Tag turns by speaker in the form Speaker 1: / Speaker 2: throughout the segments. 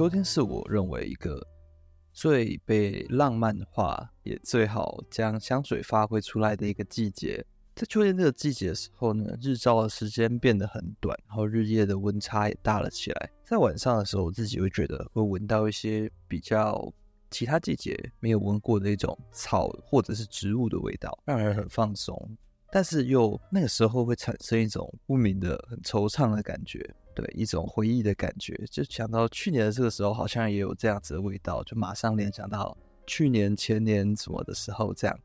Speaker 1: 秋天是我认为一个最被浪漫化，也最好将香水发挥出来的一个季节。在秋天这个季节的时候呢，日照的时间变得很短，然后日夜的温差也大了起来。在晚上的时候，我自己会觉得会闻到一些比较其他季节没有闻过的一种草或者是植物的味道，让人很放松。但是又那个时候会产生一种不明的很惆怅的感觉，对，一种回忆的感觉。就想到去年的这个时候，好像也有这样子的味道，就马上联想到去年、前年什么的时候这样。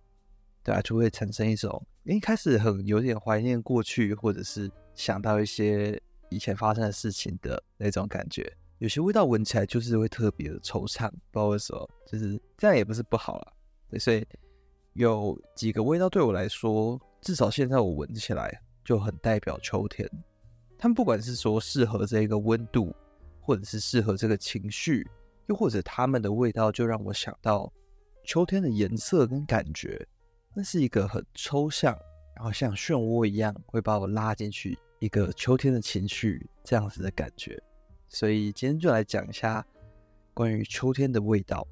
Speaker 1: 对啊，就会产生一种一开始很有点怀念过去，或者是想到一些以前发生的事情的那种感觉。有些味道闻起来就是会特别的惆怅，不知道为什么，就是这样也不是不好啦。对，所以有几个味道对我来说，至少现在我闻起来就很代表秋天。他们不管是说适合这个温度，或者是适合这个情绪，又或者他们的味道就让我想到秋天的颜色跟感觉。那是一个很抽象，然后像漩涡一样会把我拉进去一个秋天的情绪这样子的感觉，所以今天就来讲一下关于秋天的味道。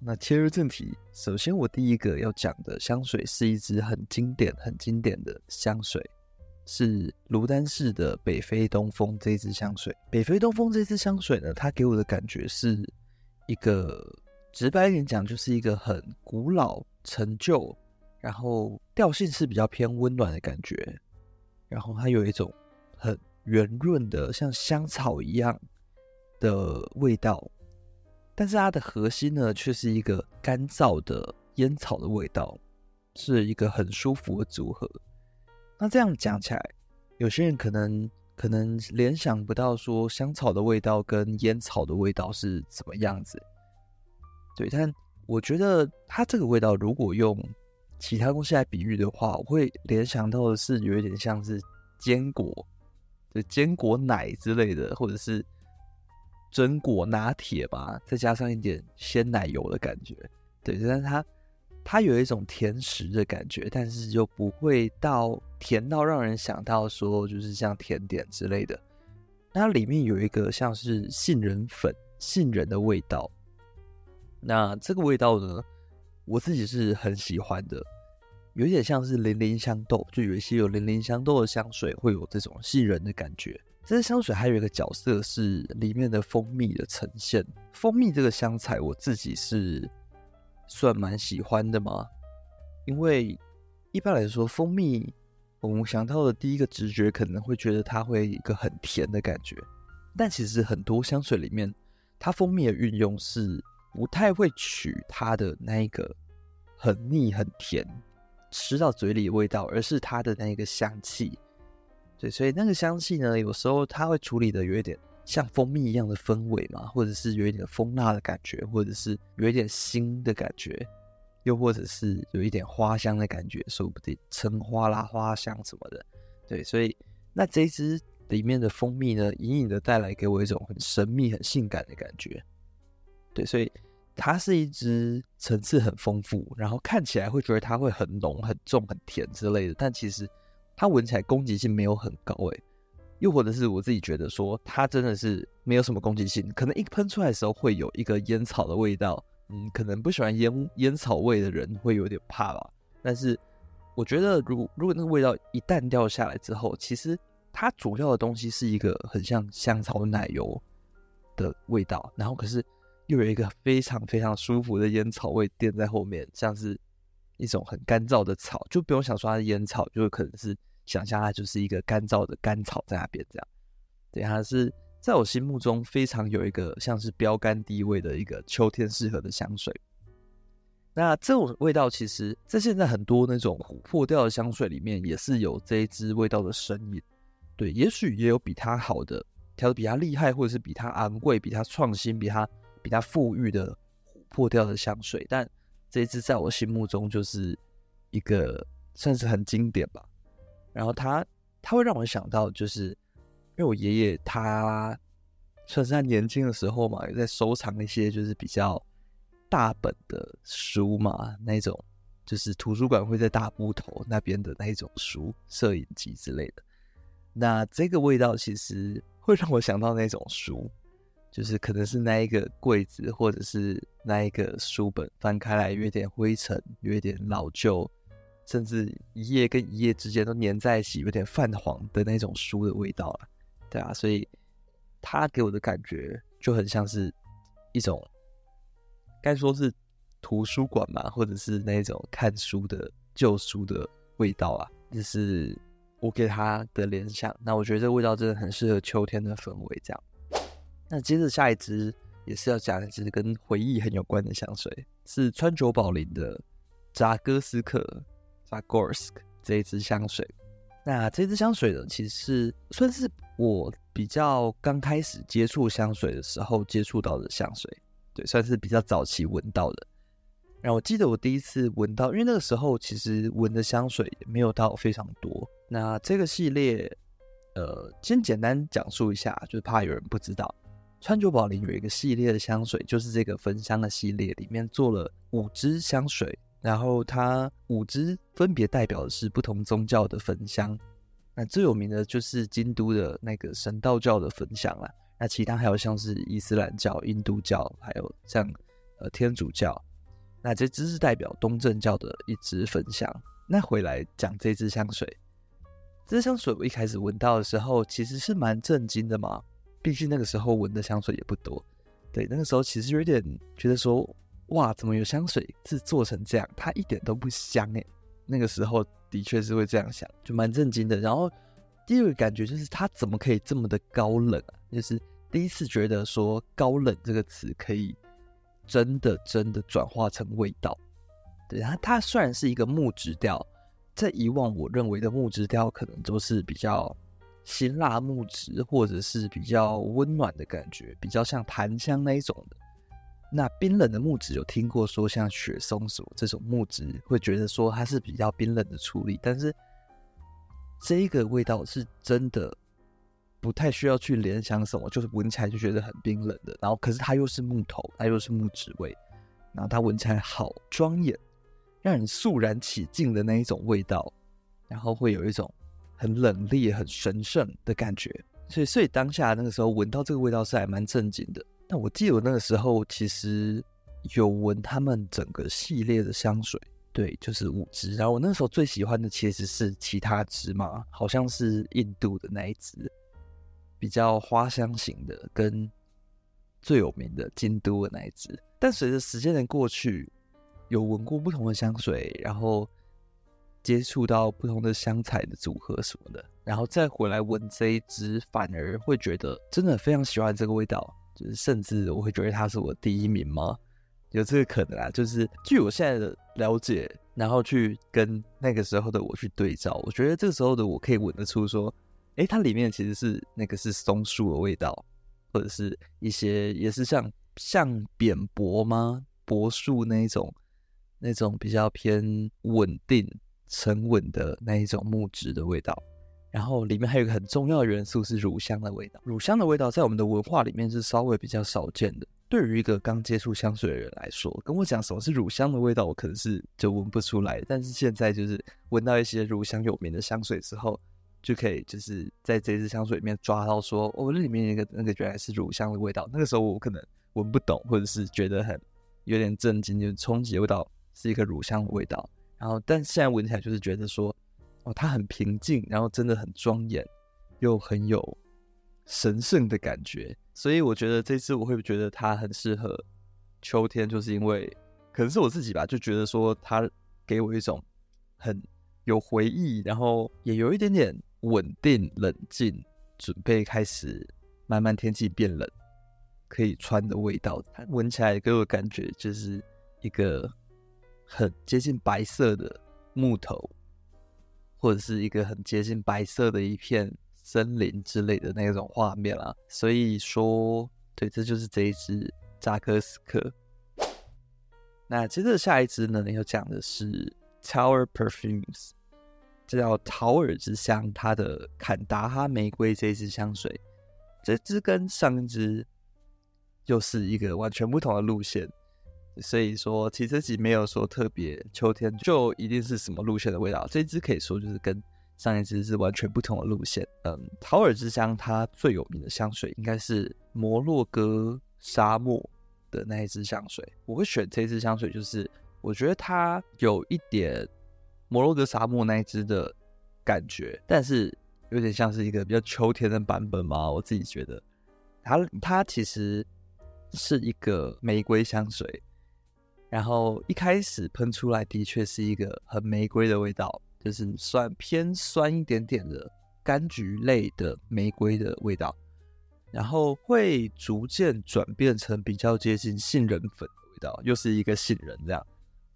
Speaker 1: 那切入正题，首先我第一个要讲的香水是一支很经典、很经典的香水，是卢丹氏的北非东风这支香水。北非东风这支香水呢，它给我的感觉是一个，直白一点讲，就是一个很古老。陈旧，然后调性是比较偏温暖的感觉，然后它有一种很圆润的像香草一样的味道，但是它的核心呢却是一个干燥的烟草的味道，是一个很舒服的组合。那这样讲起来，有些人可能可能联想不到说香草的味道跟烟草的味道是怎么样子，对，但。我觉得它这个味道，如果用其他东西来比喻的话，我会联想到的是有一点像是坚果，就坚果奶之类的，或者是榛果拿铁吧，再加上一点鲜奶油的感觉。对，但是它它有一种甜食的感觉，但是又不会到甜到让人想到说就是像甜点之类的。它里面有一个像是杏仁粉、杏仁的味道。那这个味道呢，我自己是很喜欢的，有点像是零零香豆，就有一些有零零香豆的香水会有这种杏仁的感觉。这支香水还有一个角色是里面的蜂蜜的呈现，蜂蜜这个香材我自己是算蛮喜欢的嘛，因为一般来说蜂蜜我们想到的第一个直觉可能会觉得它会一个很甜的感觉，但其实很多香水里面它蜂蜜的运用是。不太会取它的那一个很腻很甜，吃到嘴里的味道，而是它的那个香气。对，所以那个香气呢，有时候它会处理的有一点像蜂蜜一样的氛围嘛，或者是有一点蜂蜡的感觉，或者是有一点腥的感觉，又或者是有一点花香的感觉，说不定橙花啦、花香什么的。对，所以那这一支里面的蜂蜜呢，隐隐的带来给我一种很神秘、很性感的感觉。对，所以它是一支层次很丰富，然后看起来会觉得它会很浓、很重、很甜之类的，但其实它闻起来攻击性没有很高诶。又或者是我自己觉得说，它真的是没有什么攻击性，可能一喷出来的时候会有一个烟草的味道，嗯，可能不喜欢烟烟草味的人会有点怕吧。但是我觉得，如果如果那个味道一旦掉下来之后，其实它主要的东西是一个很像香草奶油的味道，然后可是。又有一个非常非常舒服的烟草味垫在后面，像是一种很干燥的草，就不用想说它是烟草，就可能是想象它就是一个干燥的干草在那边这样。对，它是在我心目中非常有一个像是标杆地位的一个秋天适合的香水。那这种味道其实，在现在很多那种琥珀调的香水里面，也是有这一支味道的身影。对，也许也有比它好的，调的比它厉害，或者是比它昂贵、比它创新、比它。比它富裕的琥珀调的香水，但这一支在我心目中就是一个算是很经典吧。然后他，他会让我想到，就是因为我爷爷他算是他年轻的时候嘛，也在收藏一些就是比较大本的书嘛，那种就是图书馆会在大部头那边的那种书，摄影集之类的。那这个味道其实会让我想到那种书。就是可能是那一个柜子，或者是那一个书本翻开来有点灰尘，有一点老旧，甚至一页跟一页之间都粘在一起，有点泛黄的那种书的味道啊，对啊，所以它给我的感觉就很像是一种，该说是图书馆嘛，或者是那种看书的旧书的味道啊，这是我给它的联想。那我觉得这个味道真的很适合秋天的氛围，这样。那接着下一支也是要讲一支跟回忆很有关的香水，是川久保玲的扎哥斯克 （Zagorsk） 这一支香水。那这支香水呢，其实算是我比较刚开始接触香水的时候接触到的香水，对，算是比较早期闻到的。然后我记得我第一次闻到，因为那个时候其实闻的香水也没有到非常多。那这个系列，呃，先简单讲述一下，就是怕有人不知道。川久保玲有一个系列的香水，就是这个焚香的系列，里面做了五支香水，然后它五支分别代表的是不同宗教的焚香。那最有名的就是京都的那个神道教的焚香啦，那其他还有像是伊斯兰教、印度教，还有像呃天主教。那这支是代表东正教的一支焚香。那回来讲这支香水，这支香水我一开始闻到的时候，其实是蛮震惊的嘛。毕竟那个时候闻的香水也不多，对，那个时候其实有点觉得说，哇，怎么有香水是做成这样？它一点都不香诶。那个时候的确是会这样想，就蛮震惊的。然后第二个感觉就是它怎么可以这么的高冷啊？就是第一次觉得说“高冷”这个词可以真的真的转化成味道。对，它它虽然是一个木质调，在以往我认为的木质调可能都是比较。辛辣木质，或者是比较温暖的感觉，比较像檀香那一种的。那冰冷的木质有听过说像雪松什么这种木质，会觉得说它是比较冰冷的处理。但是这个味道是真的不太需要去联想什么，就是闻起来就觉得很冰冷的。然后可是它又是木头，它又是木质味，然后它闻起来好庄严，让人肃然起敬的那一种味道，然后会有一种。很冷冽、很神圣的感觉，所以，所以当下那个时候闻到这个味道是还蛮震惊的。那我记得我那个时候其实有闻他们整个系列的香水，对，就是五支。然后我那时候最喜欢的其实是其他支嘛，好像是印度的那一支，比较花香型的，跟最有名的京都的那一支。但随着时间的过去，有闻过不同的香水，然后。接触到不同的香材的组合什么的，然后再回来闻这一支，反而会觉得真的非常喜欢这个味道，就是甚至我会觉得他是我第一名吗？有这个可能啊？就是据我现在的了解，然后去跟那个时候的我去对照，我觉得这个时候的我可以闻得出说，诶，它里面其实是那个是松树的味道，或者是一些也是像像扁柏吗？柏树那一种那种比较偏稳定。沉稳的那一种木质的味道，然后里面还有一个很重要的元素是乳香的味道。乳香的味道在我们的文化里面是稍微比较少见的。对于一个刚接触香水的人来说，跟我讲什么是乳香的味道，我可能是就闻不出来。但是现在就是闻到一些乳香有名的香水之后，就可以就是在这支香水里面抓到说，哦，那里面那个那个原来是乳香的味道。那个时候我可能闻不懂，或者是觉得很有点震惊，就是冲击的味道是一个乳香的味道。然后，但现在闻起来就是觉得说，它很平静，然后真的很庄严，又很有神圣的感觉。所以我觉得这次我会觉得它很适合秋天，就是因为可能是我自己吧，就觉得说它给我一种很有回忆，然后也有一点点稳定、冷静，准备开始慢慢天气变冷可以穿的味道。它闻起来给我感觉就是一个。很接近白色的木头，或者是一个很接近白色的一片森林之类的那种画面啊。所以说，对，这就是这一支扎克斯克。那接着下一支呢，要讲的是 Tower Perfumes，这叫陶尔之香，它的坎达哈玫瑰这一支香水，这支跟上一支又是一个完全不同的路线。所以说，其实这集没有说特别秋天就一定是什么路线的味道。这一支可以说就是跟上一支是完全不同的路线。嗯，桃尔之乡它最有名的香水应该是摩洛哥沙漠的那一支香水。我会选这支香水，就是我觉得它有一点摩洛哥沙漠那一支的感觉，但是有点像是一个比较秋天的版本嘛。我自己觉得，它它其实是一个玫瑰香水。然后一开始喷出来的确是一个很玫瑰的味道，就是酸偏酸一点点的柑橘类的玫瑰的味道，然后会逐渐转变成比较接近杏仁粉的味道，又是一个杏仁这样。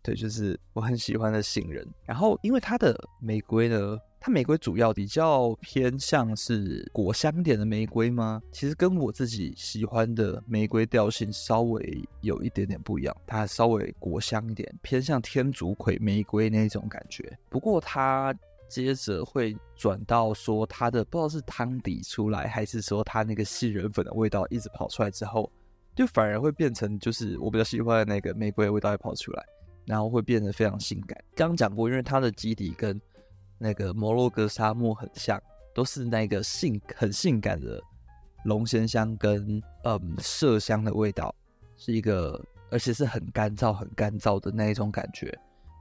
Speaker 1: 对，就是我很喜欢的杏仁。然后因为它的玫瑰呢。它玫瑰主要比较偏向是果香点的玫瑰吗？其实跟我自己喜欢的玫瑰调性稍微有一点点不一样，它稍微果香一点，偏向天竺葵玫瑰那种感觉。不过它接着会转到说它的不知道是汤底出来，还是说它那个杏仁粉的味道一直跑出来之后，就反而会变成就是我比较喜欢的那个玫瑰的味道会跑出来，然后会变得非常性感。刚讲过，因为它的基底跟那个摩洛哥沙漠很像，都是那个性很性感的龙涎香跟嗯麝香的味道，是一个而且是很干燥很干燥的那一种感觉，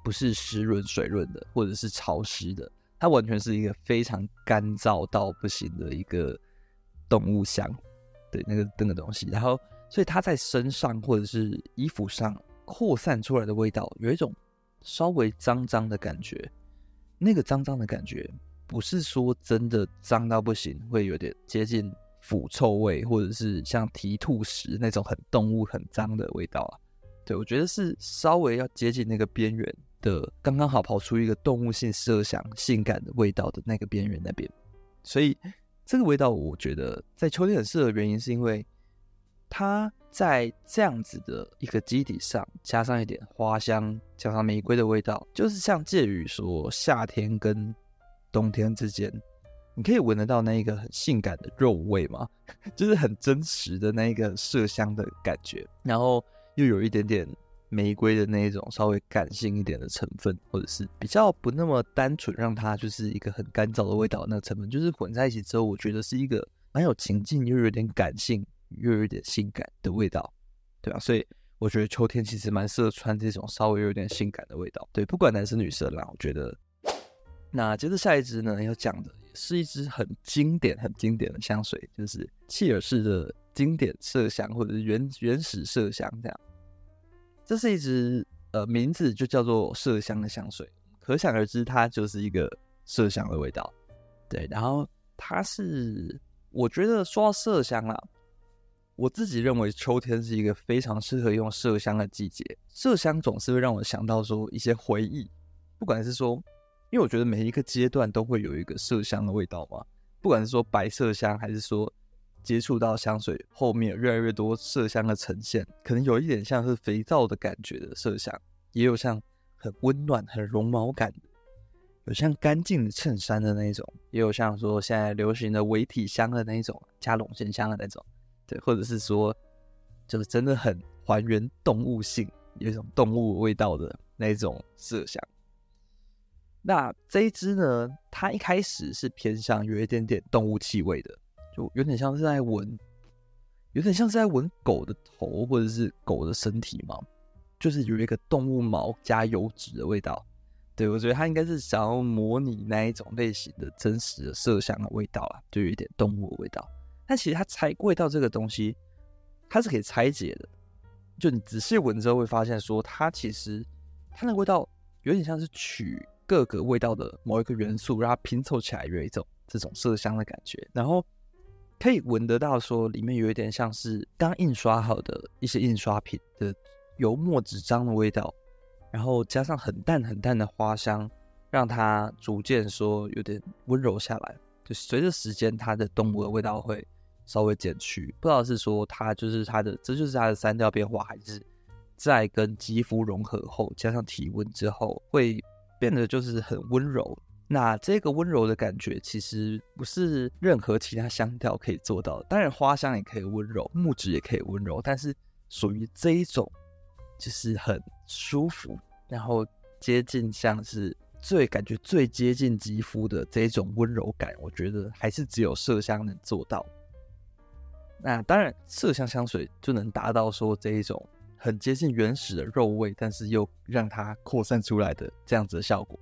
Speaker 1: 不是湿润水润的或者是潮湿的，它完全是一个非常干燥到不行的一个动物香，对那个那个东西，然后所以它在身上或者是衣服上扩散出来的味道，有一种稍微脏脏的感觉。那个脏脏的感觉，不是说真的脏到不行，会有点接近腐臭味，或者是像提吐石那种很动物很脏的味道啊。对，我觉得是稍微要接近那个边缘的，刚刚好跑出一个动物性设想、性感的味道的那个边缘那边。所以这个味道，我觉得在秋天很适合的原因，是因为它。在这样子的一个基底上，加上一点花香，加上玫瑰的味道，就是像介于说夏天跟冬天之间，你可以闻得到那一个很性感的肉味嘛，就是很真实的那一个麝香的感觉，然后又有一点点玫瑰的那一种稍微感性一点的成分，或者是比较不那么单纯，让它就是一个很干燥的味道那个成分，就是混在一起之后，我觉得是一个蛮有情境又有点感性。又有点性感的味道，对吧？所以我觉得秋天其实蛮适合穿这种稍微有点性感的味道，对，不管男生女生啦，我觉得。那接着下一支呢，要讲的也是一支很经典、很经典的香水，就是契尔氏的经典麝香，或者是原原始麝香这样。这是一支呃名字就叫做麝香的香水，可想而知，它就是一个麝香的味道。对，然后它是我觉得说到麝香啦。我自己认为秋天是一个非常适合用麝香的季节。麝香总是会让我想到说一些回忆，不管是说，因为我觉得每一个阶段都会有一个麝香的味道嘛。不管是说白麝香，还是说接触到香水后面越来越多麝香的呈现，可能有一点像是肥皂的感觉的麝香，也有像很温暖、很绒毛感的，有像干净的衬衫的那一种，也有像说现在流行的伪体香的那一种，加龙涎香的那种。或者是说，就是真的很还原动物性，有一种动物味道的那种麝香。那这一支呢，它一开始是偏向有一点点动物气味的，就有点像是在闻，有点像是在闻狗的头或者是狗的身体嘛，就是有一个动物毛加油脂的味道。对，我觉得它应该是想要模拟那一种类型的真实的麝香的味道啊，就有一点动物的味道。但其实它拆味道这个东西，它是可以拆解的。就你仔细闻之后会发现，说它其实它那味道有点像是取各个味道的某一个元素，让它拼凑起来有一种这种麝香的感觉。然后可以闻得到说里面有一点像是刚印刷好的一些印刷品的油墨纸张的味道，然后加上很淡很淡的花香，让它逐渐说有点温柔下来。就随着时间，它的动物的味道会。稍微减去，不知道是说它就是它的，这就是它的三调变化，还是在跟肌肤融合后，加上体温之后，会变得就是很温柔。那这个温柔的感觉，其实不是任何其他香调可以做到的。当然，花香也可以温柔，木质也可以温柔，但是属于这一种，就是很舒服，然后接近像是最感觉最接近肌肤的这种温柔感，我觉得还是只有麝香能做到。那当然，麝香香水就能达到说这一种很接近原始的肉味，但是又让它扩散出来的这样子的效果。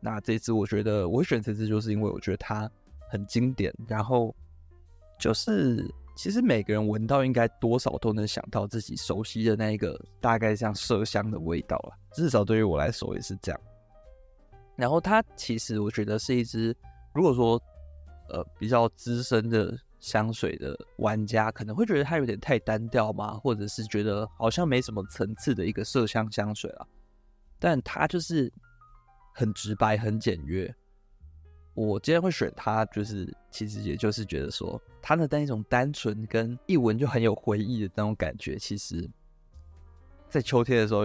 Speaker 1: 那这支我觉得我选这支，就是因为我觉得它很经典，然后就是其实每个人闻到应该多少都能想到自己熟悉的那一个大概像麝香的味道了，至少对于我来说也是这样。然后它其实我觉得是一支，如果说呃比较资深的香水的玩家可能会觉得它有点太单调嘛，或者是觉得好像没什么层次的一个麝香香水了，但它就是。很直白，很简约。我今天会选它，就是其实也就是觉得说，它的那种单纯跟一闻就很有回忆的那种感觉，其实，在秋天的时候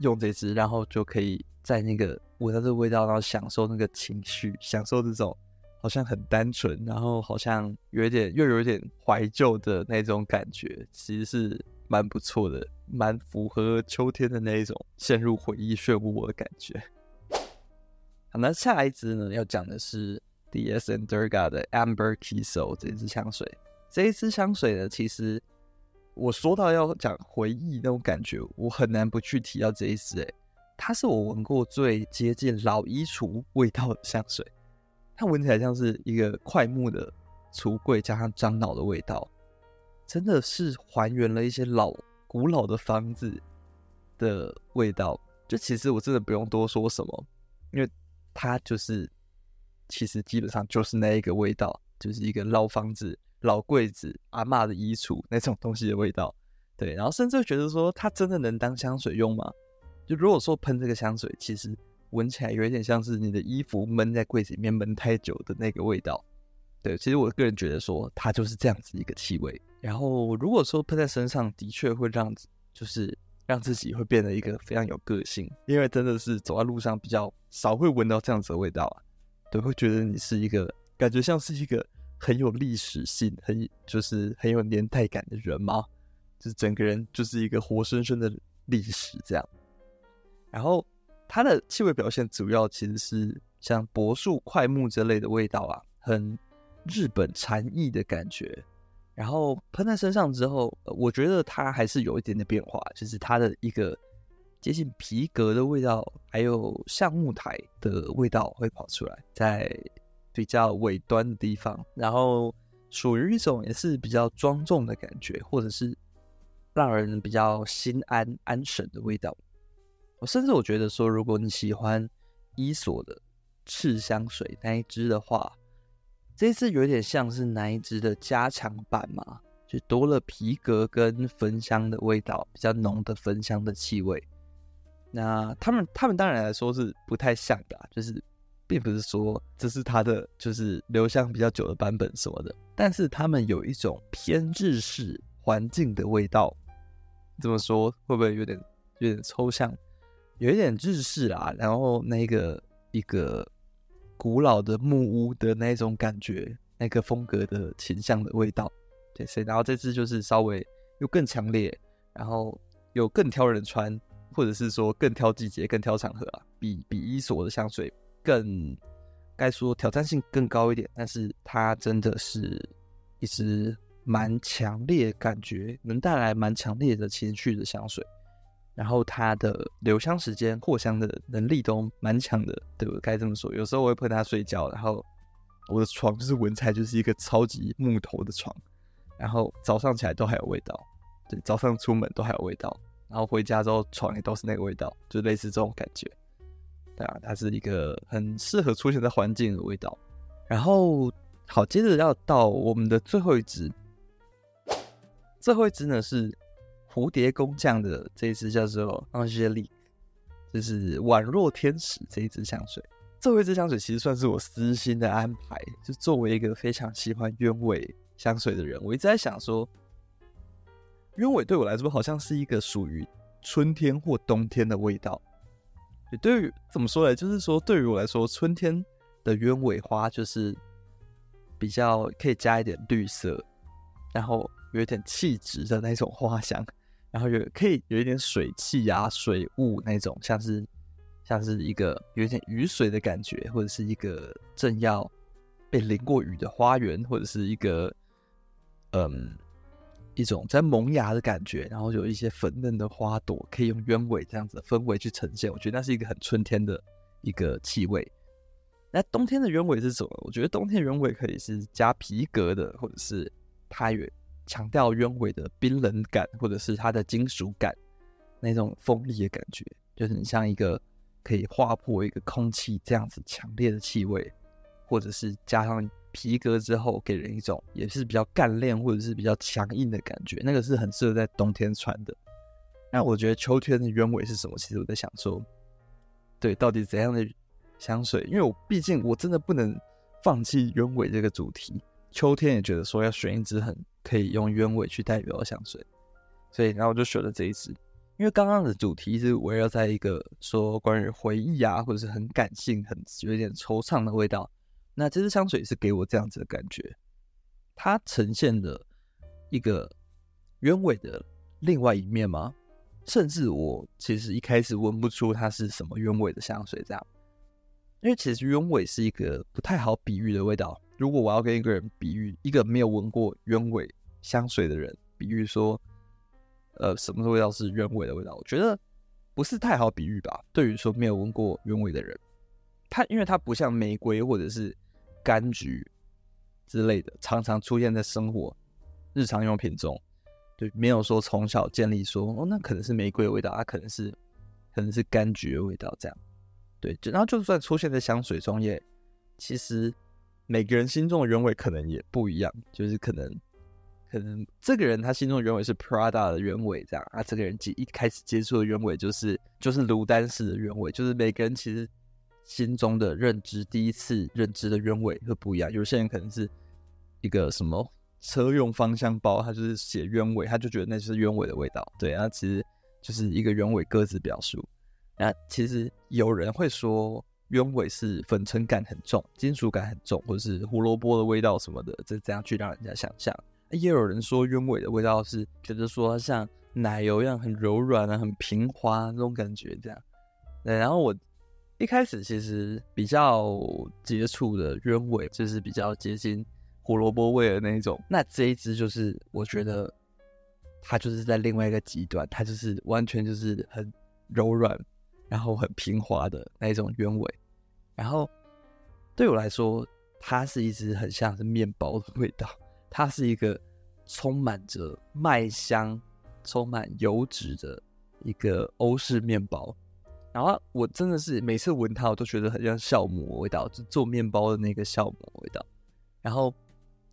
Speaker 1: 用这支，然后就可以在那个闻到这个味道，然后享受那个情绪，享受这种好像很单纯，然后好像有点又有点怀旧的那种感觉，其实是蛮不错的，蛮符合秋天的那一种陷入回忆漩涡的感觉。好，那下一支呢，要讲的是 DS and Durga 的 Amber Kiso 这支香水。这一支香水呢，其实我说到要讲回忆那种感觉，我很难不去提到这一支。诶，它是我闻过最接近老衣橱味道的香水。它闻起来像是一个桧木的橱柜加上樟脑的味道，真的是还原了一些老古老的房子的味道。就其实我真的不用多说什么，因为。它就是，其实基本上就是那一个味道，就是一个老房子、老柜子、阿嬷的衣橱那种东西的味道。对，然后甚至会觉得说，它真的能当香水用吗？就如果说喷这个香水，其实闻起来有一点像是你的衣服闷在柜子里面闷太久的那个味道。对，其实我个人觉得说，它就是这样子一个气味。然后如果说喷在身上，的确会让就是。让自己会变得一个非常有个性，因为真的是走在路上比较少会闻到这样子的味道啊，对，会觉得你是一个感觉像是一个很有历史性、很就是很有年代感的人嘛，就是整个人就是一个活生生的历史这样。然后它的气味表现主要其实是像柏树、桧木之类的味道啊，很日本禅意的感觉。然后喷在身上之后，我觉得它还是有一点点变化，就是它的一个接近皮革的味道，还有橡木苔的味道会跑出来，在比较尾端的地方，然后属于一种也是比较庄重的感觉，或者是让人比较心安安神的味道。甚至我觉得说，如果你喜欢伊索的赤香水那一支的话。这次有点像是哪一支的加强版嘛，就多了皮革跟焚香的味道，比较浓的焚香的气味。那他们他们当然来说是不太像的，啊就是并不是说这是它的就是留香比较久的版本什么的，但是他们有一种偏日式环境的味道。这么说会不会有点有点抽象？有一点日式啊，然后那个一个。古老的木屋的那种感觉，那个风格的倾向的味道，对，所以然后这支就是稍微又更强烈，然后又更挑人穿，或者是说更挑季节、更挑场合啊，比比伊索的香水更该说挑战性更高一点，但是它真的是一支蛮强烈感觉，能带来蛮强烈的情绪的香水。然后它的留香时间、扩香的能力都蛮强的，对不？该这么说。有时候我会喷它睡觉，然后我的床就是闻起来就是一个超级木头的床，然后早上起来都还有味道，对，早上出门都还有味道，然后回家之后床也都是那个味道，就类似这种感觉。对啊，它是一个很适合出现在环境的味道。然后好，接着要到我们的最后一支，最后一支呢是。蝴蝶工匠的这一支叫做 Angelique，就是宛若天使这一支香水。这一支香水其实算是我私心的安排，就作为一个非常喜欢鸢尾香水的人，我一直在想说，鸢尾对我来说好像是一个属于春天或冬天的味道。也对于怎么说呢？就是说对于我来说，春天的鸢尾花就是比较可以加一点绿色，然后有一点气质的那种花香。然后有可以有一点水汽啊、水雾那种，像是像是一个有一点雨水的感觉，或者是一个正要被淋过雨的花园，或者是一个嗯一种在萌芽的感觉，然后有一些粉嫩的花朵，可以用鸢尾这样子的氛围去呈现。我觉得那是一个很春天的一个气味。那冬天的鸢尾是什么？我觉得冬天的鸢尾可以是加皮革的，或者是它有强调鸢尾的冰冷感，或者是它的金属感，那种锋利的感觉，就是很像一个。可以划破一个空气这样子强烈的气味，或者是加上皮革之后，给人一种也是比较干练或者是比较强硬的感觉。那个是很适合在冬天穿的。那我觉得秋天的鸢尾是什么？其实我在想说，对，到底怎样的香水？因为我毕竟我真的不能放弃鸢尾这个主题。秋天也觉得说要选一支很可以用鸢尾去代表的香水，所以然后我就选了这一支。因为刚刚的主题是围绕在一个说关于回忆啊，或者是很感性、很有点惆怅的味道。那这支香水是给我这样子的感觉，它呈现的一个鸢尾的另外一面吗？甚至我其实一开始闻不出它是什么鸢尾的香水，这样。因为其实鸢尾是一个不太好比喻的味道。如果我要跟一个人比喻，一个没有闻过鸢尾香水的人，比喻说。呃，什么味道是鸢尾的味道？我觉得不是太好比喻吧。对于说没有闻过鸢尾的人，它因为它不像玫瑰或者是柑橘之类的，常常出现在生活日常用品中，对，没有说从小建立说哦，那可能是玫瑰的味道，它可能是可能是柑橘的味道这样。对，然后就算出现在香水中，也其实每个人心中的鸢尾可能也不一样，就是可能。可能这个人他心中的鸢尾是 Prada 的鸢尾这样啊，这个人一开始接触的鸢尾就是就是卢丹氏的鸢尾，就是每个人其实心中的认知，第一次认知的鸢尾会不一样。有些人可能是一个什么车用方向包，他就是写鸢尾，他就觉得那就是鸢尾的味道。对，那其实就是一个鸢尾各自表述。那其实有人会说鸢尾是粉尘感很重，金属感很重，或者是胡萝卜的味道什么的，这这样去让人家想象。也有人说鸢尾的味道是觉得说像奶油一样很柔软啊，很平滑那种感觉这样。对，然后我一开始其实比较接触的鸢尾就是比较接近胡萝卜味的那一种。那这一支就是我觉得它就是在另外一个极端，它就是完全就是很柔软，然后很平滑的那一种鸢尾。然后对我来说，它是一支很像是面包的味道。它是一个充满着麦香、充满油脂的一个欧式面包，然后我真的是每次闻它，我都觉得很像酵母味道，就做面包的那个酵母味道。然后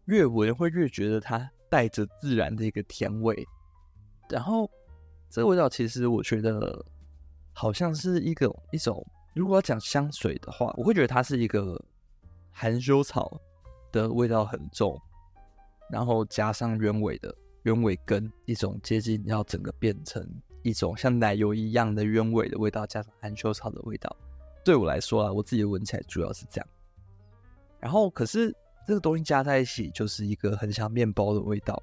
Speaker 1: 越闻会越觉得它带着自然的一个甜味。然后这个味道其实我觉得好像是一个一种，如果要讲香水的话，我会觉得它是一个含羞草的味道很重。然后加上鸢尾的鸢尾根，一种接近要整个变成一种像奶油一样的鸢尾的味道，加上含羞草的味道，对我来说啊，我自己闻起来主要是这样。然后可是这个东西加在一起，就是一个很像面包的味道，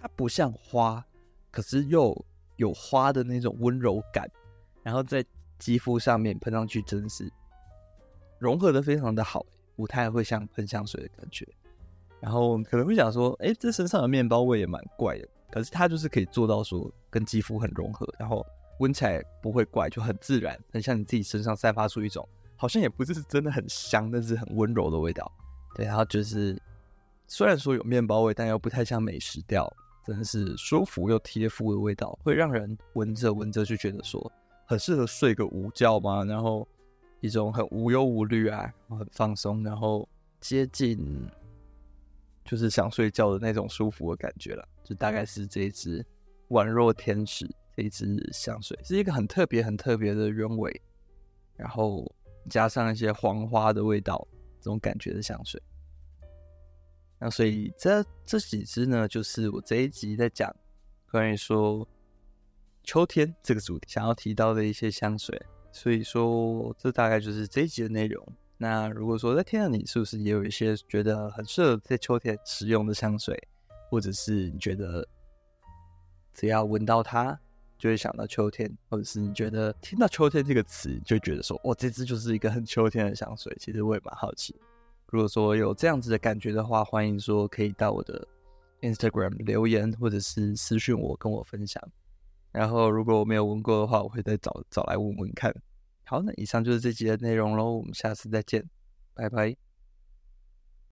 Speaker 1: 它不像花，可是又有花的那种温柔感，然后在肌肤上面喷上去，真是融合的非常的好，不太会像喷香水的感觉。然后可能会想说，哎，这身上的面包味也蛮怪的。可是它就是可以做到说跟肌肤很融合，然后闻起来不会怪，就很自然，很像你自己身上散发出一种好像也不是真的很香，但是很温柔的味道。对，然后就是虽然说有面包味，但又不太像美食调，真的是舒服又贴肤的味道，会让人闻着闻着就觉得说很适合睡个午觉嘛。然后一种很无忧无虑啊，很放松，然后接近。就是想睡觉的那种舒服的感觉了，就大概是这一支宛若天使这一支香水，是一个很特别、很特别的鸢尾，然后加上一些黄花的味道，这种感觉的香水。那所以这这几支呢，就是我这一集在讲关于说秋天这个主题想要提到的一些香水，所以说这大概就是这一集的内容。那如果说在天上，你是不是也有一些觉得很适合在秋天使用的香水，或者是你觉得只要闻到它就会想到秋天，或者是你觉得听到秋天这个词，就觉得说，哇，这支就是一个很秋天的香水。其实我也蛮好奇，如果说有这样子的感觉的话，欢迎说可以到我的 Instagram 留言，或者是私讯我跟我分享。然后如果我没有问过的话，我会再找找来问问看。好，那以上就是这集的内容喽，我们下次再见，拜拜。